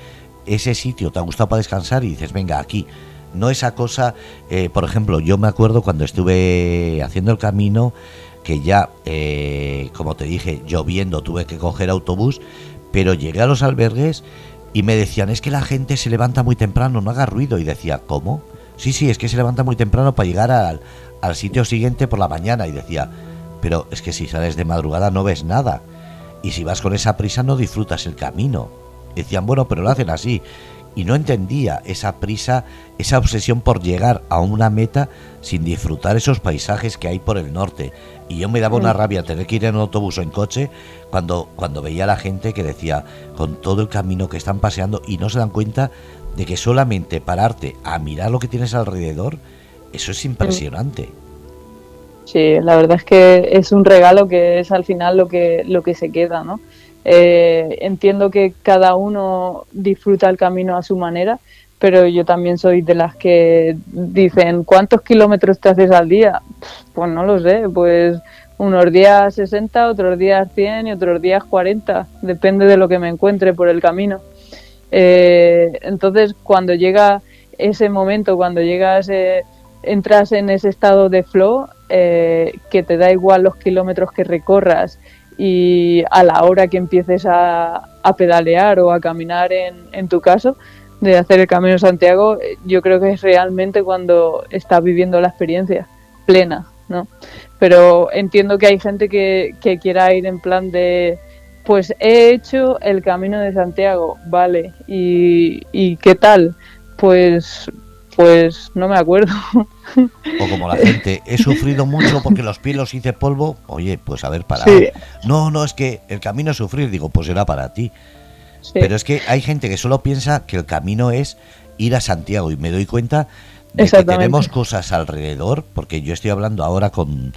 ese sitio te ha gustado para descansar y dices, venga, aquí. No esa cosa, eh, por ejemplo, yo me acuerdo cuando estuve haciendo el camino, que ya, eh, como te dije, lloviendo, tuve que coger autobús, pero llegué a los albergues y me decían, es que la gente se levanta muy temprano, no haga ruido. Y decía, ¿cómo? Sí, sí, es que se levanta muy temprano para llegar al, al sitio siguiente por la mañana. Y decía, pero es que si sales de madrugada no ves nada. Y si vas con esa prisa no disfrutas el camino. Decían, bueno, pero lo hacen así. Y no entendía esa prisa, esa obsesión por llegar a una meta sin disfrutar esos paisajes que hay por el norte. Y yo me daba una rabia tener que ir en un autobús o en coche cuando, cuando veía a la gente que decía, con todo el camino que están paseando y no se dan cuenta de que solamente pararte a mirar lo que tienes alrededor, eso es impresionante. Sí, la verdad es que es un regalo que es al final lo que, lo que se queda, ¿no? Eh, entiendo que cada uno disfruta el camino a su manera, pero yo también soy de las que dicen, ¿cuántos kilómetros te haces al día? Pues no lo sé, pues unos días 60, otros días 100 y otros días 40, depende de lo que me encuentre por el camino. Eh, entonces, cuando llega ese momento, cuando llegas, entras en ese estado de flow, eh, que te da igual los kilómetros que recorras y a la hora que empieces a, pedalear o a caminar en, tu caso, de hacer el Camino Santiago, yo creo que es realmente cuando estás viviendo la experiencia plena, ¿no? Pero entiendo que hay gente que, que quiera ir en plan de, pues he hecho el Camino de Santiago, vale, ¿y, y qué tal? Pues, pues no me acuerdo. O como la gente, he sufrido mucho porque los pies los hice polvo, oye, pues a ver, para. No, no, es que el camino es sufrir, digo, pues era para ti. Pero es que hay gente que solo piensa que el camino es ir a Santiago y me doy cuenta de que tenemos cosas alrededor, porque yo estoy hablando ahora con,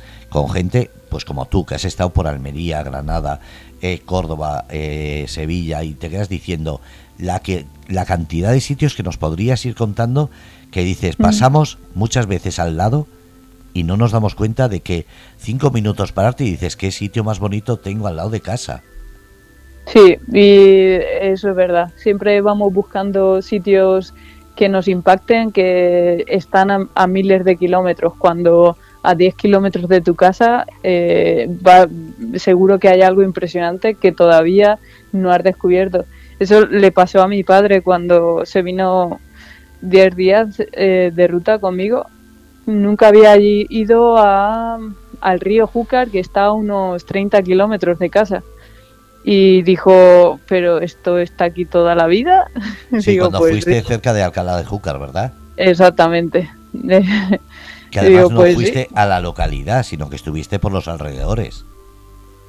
gente, pues como tú, que has estado por Almería, Granada, eh, Córdoba, eh, Sevilla, y te quedas diciendo la, que, la cantidad de sitios que nos podrías ir contando, que dices, pasamos muchas veces al lado y no nos damos cuenta de que cinco minutos pararte y dices, ¿qué sitio más bonito tengo al lado de casa? Sí, y eso es verdad. Siempre vamos buscando sitios que nos impacten, que están a, miles de kilómetros, cuando a 10 kilómetros de tu casa eh, va, seguro que hay algo impresionante que todavía no has descubierto. Eso le pasó a mi padre cuando se vino 10 días eh, de ruta conmigo. Nunca había ido a, al río Júcar, que está a unos 30 kilómetros de casa y dijo, pero esto está aquí toda la vida. Sí, cuando pues fuiste cerca de Alcalá de Júcar, ¿verdad? Exactamente. que además no pues fuiste a la localidad, sino que estuviste por los alrededores.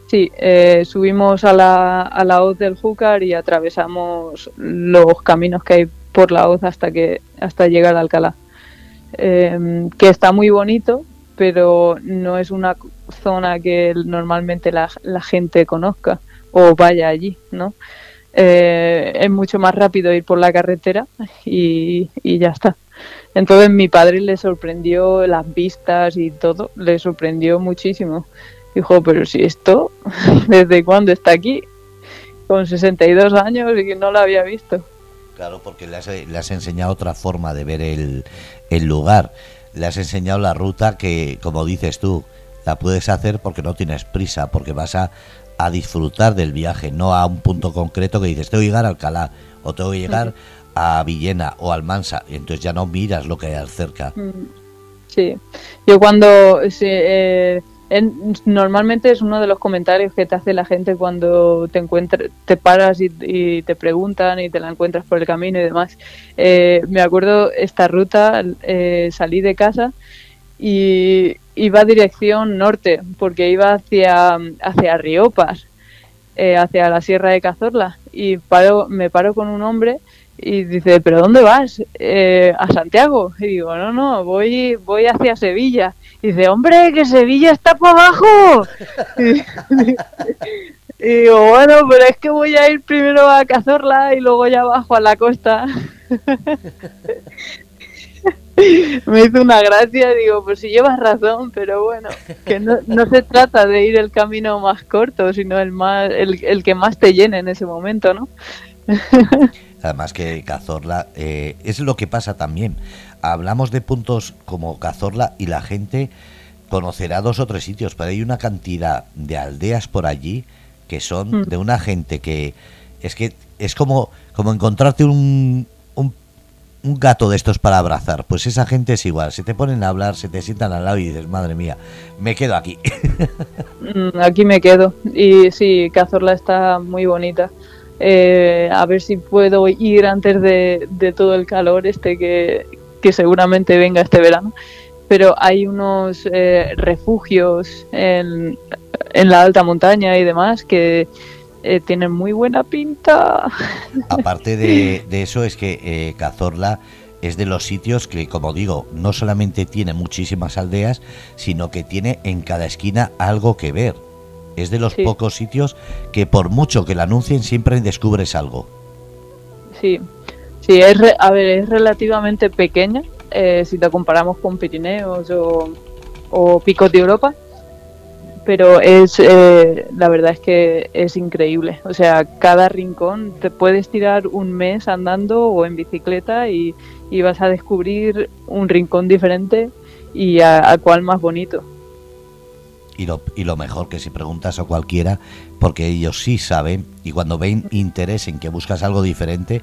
Sí, eh, subimos a la, a la hoz del Júcar y atravesamos los caminos que hay por la hoz hasta, que, hasta llegar a Alcalá. Em, que está muy bonito, pero no es una zona que normalmente la, la gente conozca o vaya allí, ¿no? Eh, es mucho más rápido ir por la carretera y, y ya está. Entonces mi padre le sorprendió las vistas y todo, le sorprendió muchísimo. Dijo, pero si esto, ¿desde cuándo está aquí? Con 62 años y que no lo había visto. Claro, porque le has, enseñado otra forma de ver el, lugar. Le has enseñado la ruta que, como dices tú, la puedes hacer porque no tienes prisa, porque vas a, a disfrutar del viaje, no a un punto concreto que dices, tengo que llegar a Alcalá o tengo que llegar a Villena o Almansa, y entonces ya no miras lo que hay cerca. Mm. Sí, yo cuando eh, normalmente es uno de los comentarios que te hace la gente cuando te encuentras, te paras y, te preguntan y te la encuentras por el camino y demás. Eh, me acuerdo esta ruta, eh, salí de casa y iba dirección norte porque iba hacia hacia Riopas, hacia la Sierra de Cazorla y paro, me paro con un hombre y dice, ¿pero dónde vas? Eh, ¿A Santiago? Y digo, no, no, voy, voy hacia Sevilla. Y dice, hombre, que Sevilla está por abajo. y, digo, bueno, pero es que voy a ir primero a Cazorla y luego ya abajo a la costa. Me hizo una gracia, digo, pues si llevas razón, pero bueno, que no, no se trata de ir el camino más corto, sino el, más, el, el que más te llene en ese momento, ¿no? Además que Cazorla eh, es lo que pasa también. Hablamos de puntos como Cazorla y la gente conocerá dos o tres sitios, pero hay una cantidad de aldeas por allí que son mm. de una gente que es que es como, como encontrarte un, un, un, gato de estos para abrazar. Pues esa gente es igual. Se te ponen a hablar, se te sientan al lado y dices, madre mía, me quedo aquí. Mm, aquí me quedo. Y sí, Cazorla está muy bonita. Eh, a ver si puedo ir antes de, todo el calor este que, seguramente venga este verano. Pero hay unos eh, refugios en, la alta montaña y demás que eh, tienen muy buena pinta. Aparte de eso es que Cazorla es de los sitios que, como digo, no solamente tiene muchísimas aldeas, sino que tiene en cada esquina algo que ver. Es de los pocos sitios que por mucho que la anuncien siempre descubres algo. Sí, sí, es a ver, es relativamente pequeña eh, si la comparamos con Pirineos o, o Picos de Europa, pero es eh, la verdad es que es increíble. O sea, cada rincón te puedes tirar un mes andando o en bicicleta y, vas a descubrir un rincón diferente y a, a cuál más bonito. Y lo, y lo mejor que si preguntas a cualquiera, porque ellos sí saben, y cuando ven interés en que buscas algo diferente,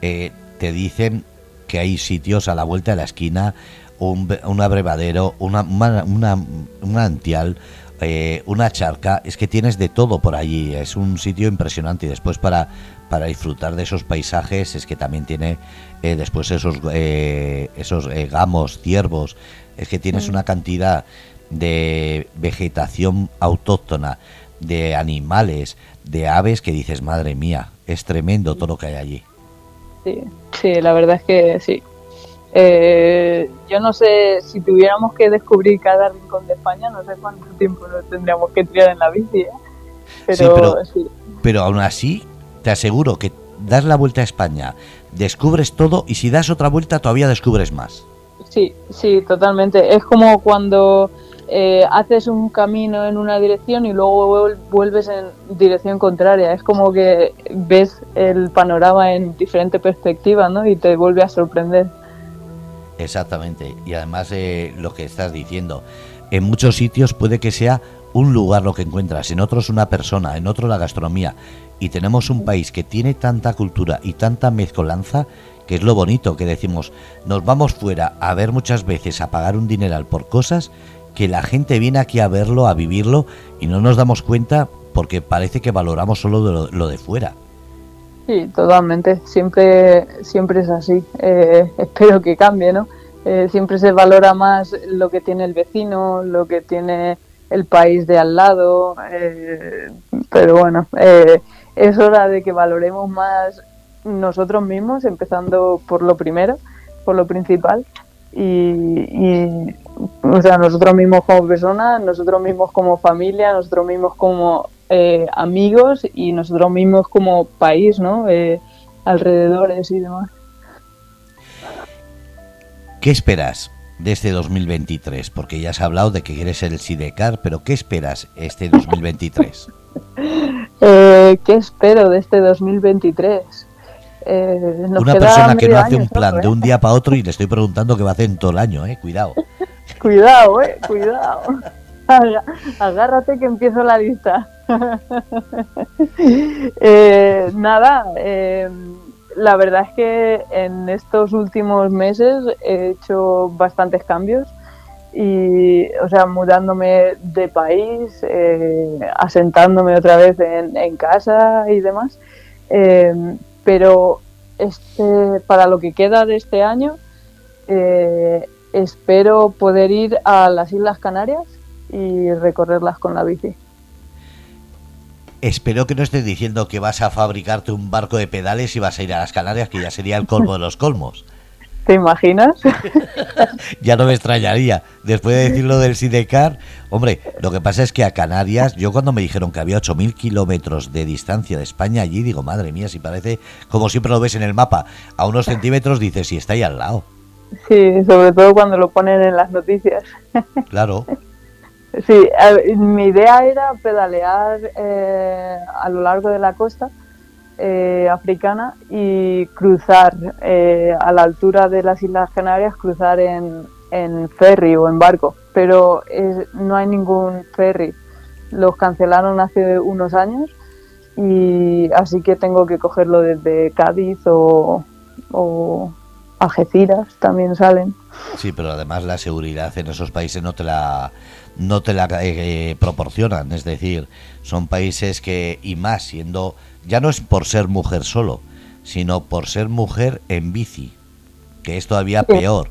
eh, te dicen que hay sitios a la vuelta de la esquina, un, un abrevadero, una, una, una antial, eh, una charca, es que tienes de todo por allí, es un sitio impresionante. Y después para, para disfrutar de esos paisajes es que también tiene eh, después esos, esos gamos, ciervos, es que tienes una cantidad de vegetación autóctona, de animales, de aves que dices, madre mía, es tremendo todo lo que hay allí. Sí, sí, la verdad es que sí. Eh, yo no sé si tuviéramos que descubrir cada rincón de España, no sé cuánto tiempo nos tendríamos que tirar en la bici. ¿eh? Pero, pero aún así, te aseguro que das la vuelta a España, descubres todo y si das otra vuelta todavía descubres más. Sí, sí, totalmente. Es como cuando eh, haces un camino en una dirección y luego vuelves en dirección contraria. Es como que ves el panorama en diferente perspectiva ¿no? y te vuelve a sorprender. Exactamente. Y además eh, lo que estás diciendo, en muchos sitios puede que sea un lugar lo que encuentras, en otros una persona, en otro la gastronomía. Y tenemos un país que tiene tanta cultura y tanta mezcolanza que es lo bonito que decimos, nos vamos fuera a ver muchas veces a pagar un dineral por cosas que la gente viene aquí a verlo, a vivirlo y no nos damos cuenta porque parece que valoramos solo lo, de fuera. Sí, totalmente. Siempre, siempre es así. Eh, espero que cambie, ¿no? Eh, siempre se valora más lo que tiene el vecino, lo que tiene el país de al lado. Eh, pero bueno, es hora de que valoremos más nosotros mismos, empezando por lo primero, por lo principal, y, o sea, nosotros mismos como personas, nosotros mismos como familia, nosotros mismos como eh, amigos y nosotros mismos como país, ¿no? Eh, alrededores y demás. ¿Qué esperas de este 2023? Porque ya has hablado de que quieres ser el Sidecar, pero ¿qué esperas este 2023? eh, ¿Qué espero de este 2023? Eh, Una persona que no hace un plan de un día para otro y le estoy preguntando qué va a hacer en todo el año, ¿eh? Cuidado. cuidado, eh, cuidado. Agárrate que empiezo la lista. eh, nada, eh, la verdad es que en estos últimos meses he hecho bastantes cambios y, o sea, mudándome de país, eh, asentándome otra vez en, casa y demás. Pero este, para lo que queda de este año, eh, espero poder ir a las Islas Canarias y recorrerlas con la bici. Espero que no estés diciendo que vas a fabricarte un barco de pedales y vas a ir a las Canarias, que ya sería el colmo de los colmos. ¿Te imaginas? ya no me extrañaría. Después de decirlo del Sidecar, hombre, lo que pasa es que a Canarias, yo cuando me dijeron que había 8.000 kilómetros de distancia de España allí, digo, madre mía, si parece, como siempre lo ves en el mapa, a unos centímetros dices, si está ahí al lado. Sí, sobre todo cuando lo ponen en las noticias. Claro. Sí, mi idea era pedalear eh, a lo largo de la costa eh, africana y cruzar eh, a la altura de las Islas Canarias, cruzar en, ferry o en barco, pero no hay ningún ferry. Los cancelaron hace unos años y así que tengo que cogerlo desde Cádiz o, o Algeciras también salen. Sí, pero además la seguridad en esos países no te la no te la eh, proporcionan, es decir, son países que y más siendo ya no es por ser mujer solo, sino por ser mujer en bici, que es todavía peor.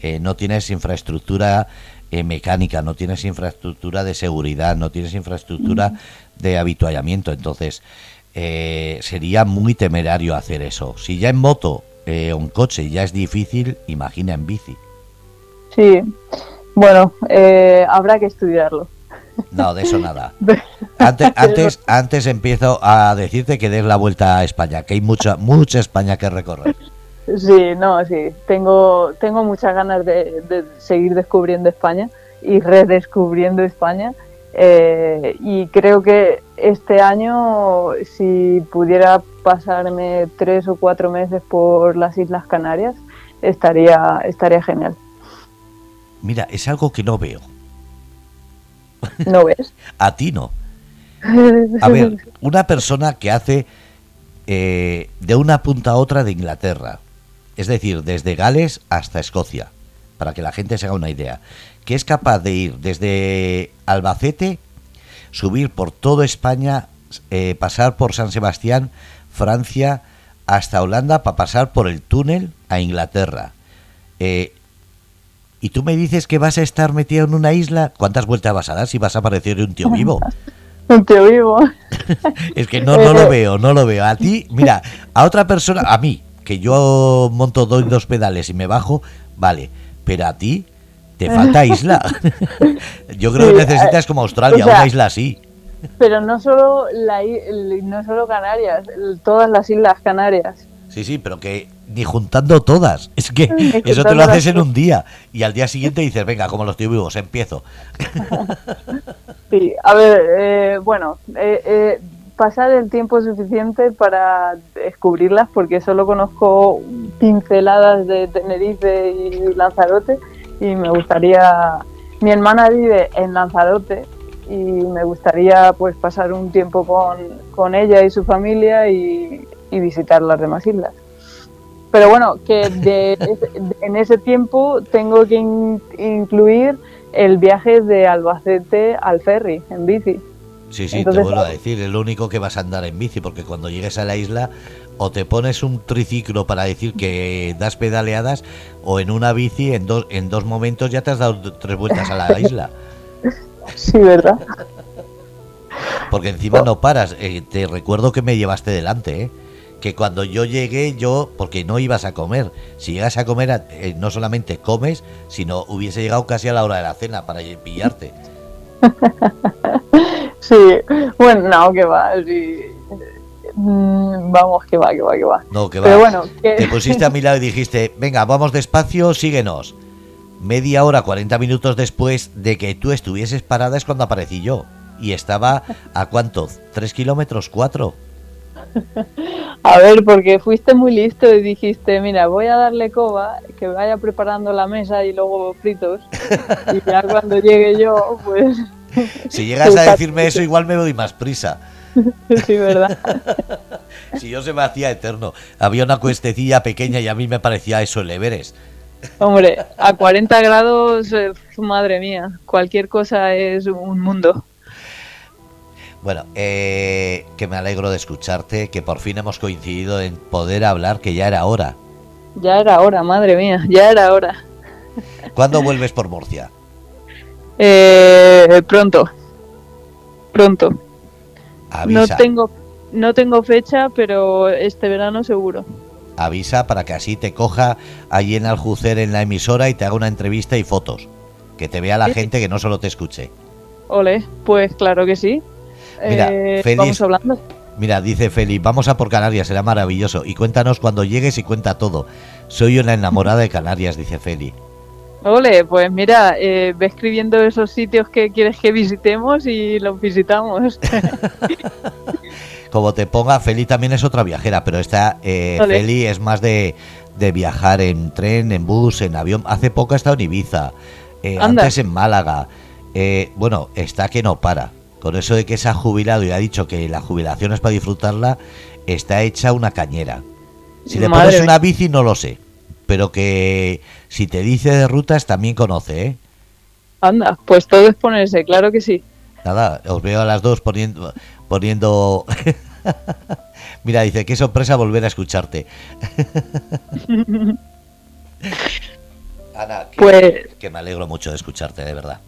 Eh, no tienes infraestructura eh, mecánica, no tienes infraestructura de seguridad, no tienes infraestructura de habituallamiento, entonces sería muy temerario hacer eso. Si ya en moto eh, un coche ya es difícil, imagina en bici. Sí, bueno, eh, habrá que estudiarlo. No, de eso nada. Antes, antes, antes empiezo a decirte que des la vuelta a España, que hay mucha, mucha España que recorrer. Sí, no, sí. Tengo, tengo muchas ganas de, de seguir descubriendo España y redescubriendo España. Eh, y creo que este año, si pudiera pasarme tres o cuatro meses por las Islas Canarias, estaría, estaría genial. Mira, es algo que no veo. ¿No ves? A ti no. A ver, una persona que hace eh, de una punta a otra de Inglaterra, es decir, desde Gales hasta Escocia, para que la gente se haga una idea, que es capaz de ir desde Albacete, subir por toda España, eh, pasar por San Sebastián, Francia, hasta Holanda para pasar por el túnel a Inglaterra. Eh, y tú me dices que vas a estar metido en una isla, ¿cuántas vueltas vas a dar si vas a parecer un tío vivo? un tío vivo. es que no, no lo veo, no lo veo. A ti, mira, a otra persona, a mí, que yo monto dos, dos pedales y me bajo, vale, pero a ti te falta isla. Yo creo que necesitas eh, como Australia, una isla así. Pero no solo, la, no solo Canarias, todas las islas Canarias. Sí, sí, pero que ni juntando todas. Es que eso te lo haces en un día y al día siguiente dices, venga, como los estoy vivos, empiezo. Sí, a ver, eh, bueno, eh, pasar el tiempo suficiente para descubrirlas porque solo conozco pinceladas de Tenerife y Lanzarote y me gustaría, mi hermana vive en Lanzarote y me gustaría pues pasar un tiempo con, con ella y su familia y, visitar las demás islas. Pero bueno, que de, en ese tiempo tengo que incluir el viaje de Albacete al ferry en bici. Sí, sí, te vuelvo a decir, es lo único que vas a andar en bici, porque cuando llegues a la isla o te pones un triciclo para decir que das pedaleadas, o en una bici en, dos en dos momentos ya te has dado tres vueltas a la isla. Sí, ¿verdad? Porque encima no paras. Eh, te recuerdo que me llevaste delante, ¿eh? Que cuando yo llegué, yo, porque no ibas a comer, si llegas a comer, eh, no solamente comes, sino hubiese llegado casi a la hora de la cena para pillarte. Sí, bueno, no, que va, sí. Mm, Vamos, que va, que va, que va. No, que va. Pero bueno, que- Te pusiste a mi lado y dijiste, venga, vamos despacio, síguenos. Media hora, 40 minutos después de que tú estuvieses parada es cuando aparecí yo. Y estaba a cuánto? ¿Tres kilómetros? ¿Cuatro? A ver, porque fuiste muy listo y dijiste, mira, voy a darle coba, que vaya preparando la mesa y luego fritos. Y ya cuando llegue yo, pues Si llegas a decirme eso, igual me doy más prisa. sí, ¿verdad? Si yo se me hacía eterno. Había una cuestecilla pequeña y a mí me parecía eso el Everest. Hombre, a 40 grados, eh, madre mía, cualquier cosa es un mundo. Bueno, eh, que me alegro de escucharte, que por fin hemos coincidido en poder hablar, que ya era hora. Ya era hora, madre mía, ya era hora. ¿Cuándo vuelves por Murcia? Eh, pronto, pronto. Avisa, No tengo, no tengo fecha, pero este verano seguro. avisa para que así te coja allí en Aljucer en la emisora y te haga una entrevista y fotos. Que te vea la Sí. gente, que no solo te escuche. Ole, pues claro que sí. Mira, Eh, feliz- Vamos hablando. Mira, dice Feli, vamos a por Canarias, será maravilloso. Y cuéntanos cuando llegues y cuenta todo. Soy una enamorada de Canarias, dice Feli. Ole, pues mira, eh, ve escribiendo esos sitios que quieres que visitemos y los visitamos. Como te ponga, Feli también es otra viajera, pero esta eh. Feli es más de, de viajar en tren, en bus, en avión. Hace poco ha estado en Ibiza, eh, antes en Málaga. Bueno, está que no para. Con eso de que se ha jubilado y ha dicho que la jubilación es para disfrutarla, está hecha una cañera. Si le Madre pones una bici no lo sé, pero que si te dice de rutas también conoce, ¿eh? Anda, pues todo es ponerse, claro que sí. Nada, os veo a las dos poniendo... poniendo... Mira, dice, qué sorpresa volver a escucharte. Ana, que, Pues- que me alegro mucho de escucharte, de verdad.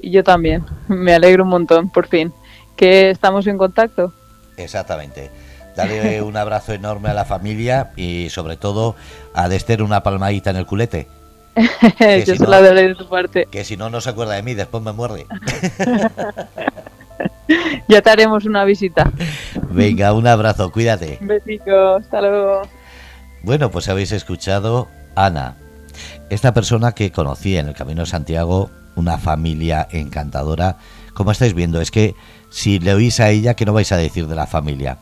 Y yo también, me alegro un montón, por fin. Que estamos en contacto. Exactamente. Dale un abrazo enorme a la familia y sobre todo a Dester una palmadita en el culete. yo si se no- la daré de tu parte. Que si no, no se acuerda de mí, después me muerde. Ya te haremos una visita. Venga, un abrazo, cuídate. Un hasta luego. Bueno, pues habéis escuchado Ana, esta persona que conocí en el Camino de Santiago, una familia encantadora. Como estáis viendo, es que si le oís a ella, ¿qué no vais a decir de la familia?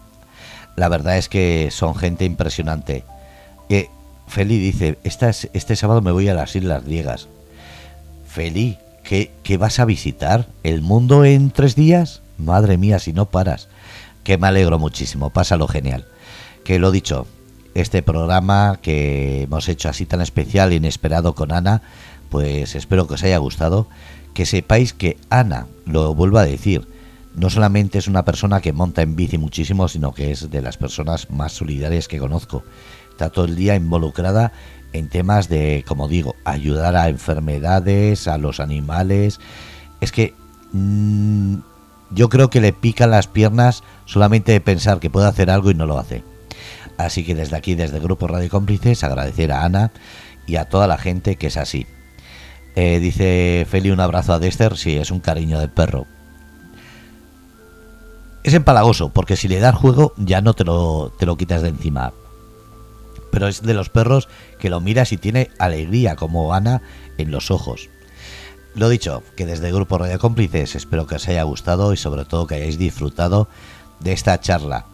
La verdad es que son gente impresionante. Eh, Feli dice, "Esta es- este sábado me voy a las Islas Griegas. Feli, ¿qué, ¿qué vas a visitar? ¿El mundo en tres días? Madre mía, si no paras. Que me alegro muchísimo, pásalo genial. Que lo dicho, este programa que hemos hecho así tan especial e inesperado con Ana, pues espero que os haya gustado. Que sepáis que Ana, lo vuelvo a decir, no solamente es una persona que monta en bici muchísimo, sino que es de las personas más solidarias que conozco. Está todo el día involucrada en temas de, como digo, ayudar a enfermedades, a los animales. Es que mm, yo creo que le pican las piernas solamente de pensar que puede hacer algo y no lo hace. Así que desde aquí, desde Grupo Radio Cómplices, agradecer a Ana y a toda la gente que es así. Eh, dice Feli un abrazo a Dexter, sí, es un cariño de perro. Es empalagoso, porque si le das juego ya no te lo, te lo quitas de encima. Pero es de los perros que lo miras y tiene alegría, como Ana, en los ojos. Lo dicho, que desde el Grupo Radio Cómplices espero que os haya gustado y sobre todo que hayáis disfrutado de esta charla.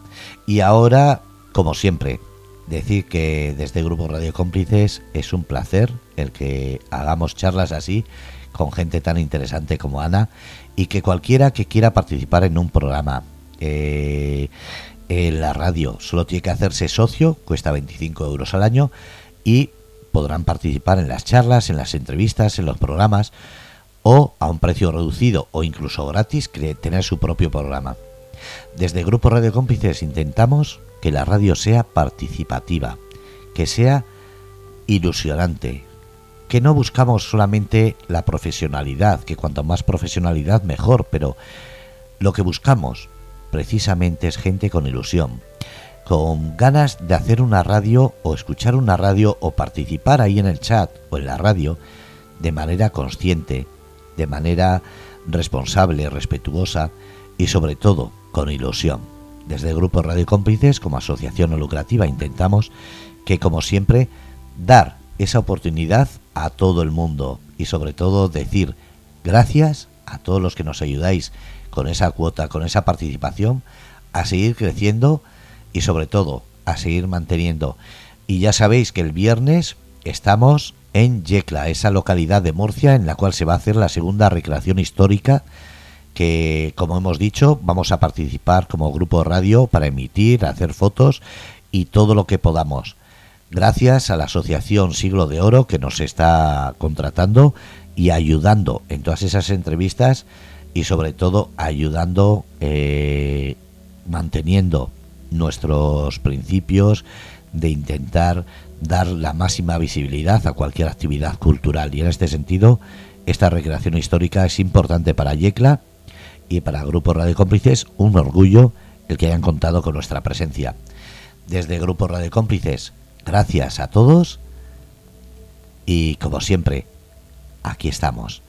Y ahora, como siempre, decir que desde Grupo Radio Cómplices es un placer el que hagamos charlas así con gente tan interesante como Ana y que cualquiera que quiera participar en un programa eh, en la radio solo tiene que hacerse socio, cuesta 25 euros al año y podrán participar en las charlas, en las entrevistas, en los programas o a un precio reducido o incluso gratis tener su propio programa. Desde Grupo Radio Cómplices intentamos que la radio sea participativa, que sea ilusionante, que no buscamos solamente la profesionalidad, que cuanto más profesionalidad mejor, pero lo que buscamos precisamente es gente con ilusión, con ganas de hacer una radio o escuchar una radio o participar ahí en el chat o en la radio de manera consciente, de manera responsable, respetuosa y sobre todo con ilusión. Desde el Grupo Radio Cómplices, como asociación no lucrativa, intentamos que, como siempre, dar esa oportunidad a todo el mundo y sobre todo decir gracias a todos los que nos ayudáis con esa cuota, con esa participación, a seguir creciendo y sobre todo a seguir manteniendo. Y ya sabéis que el viernes estamos en Yecla, esa localidad de Murcia en la cual se va a hacer la segunda recreación histórica que, como hemos dicho, vamos a participar como grupo radio para emitir, hacer fotos y todo lo que podamos. Gracias a la Asociación Siglo de Oro que nos está contratando y ayudando en todas esas entrevistas y sobre todo ayudando, eh, manteniendo nuestros principios de intentar dar la máxima visibilidad a cualquier actividad cultural y en este sentido esta recreación histórica es importante para Yecla y para Grupo Radio Cómplices un orgullo el que hayan contado con nuestra presencia. Desde Grupo Radio Cómplices, gracias a todos y como siempre, aquí estamos.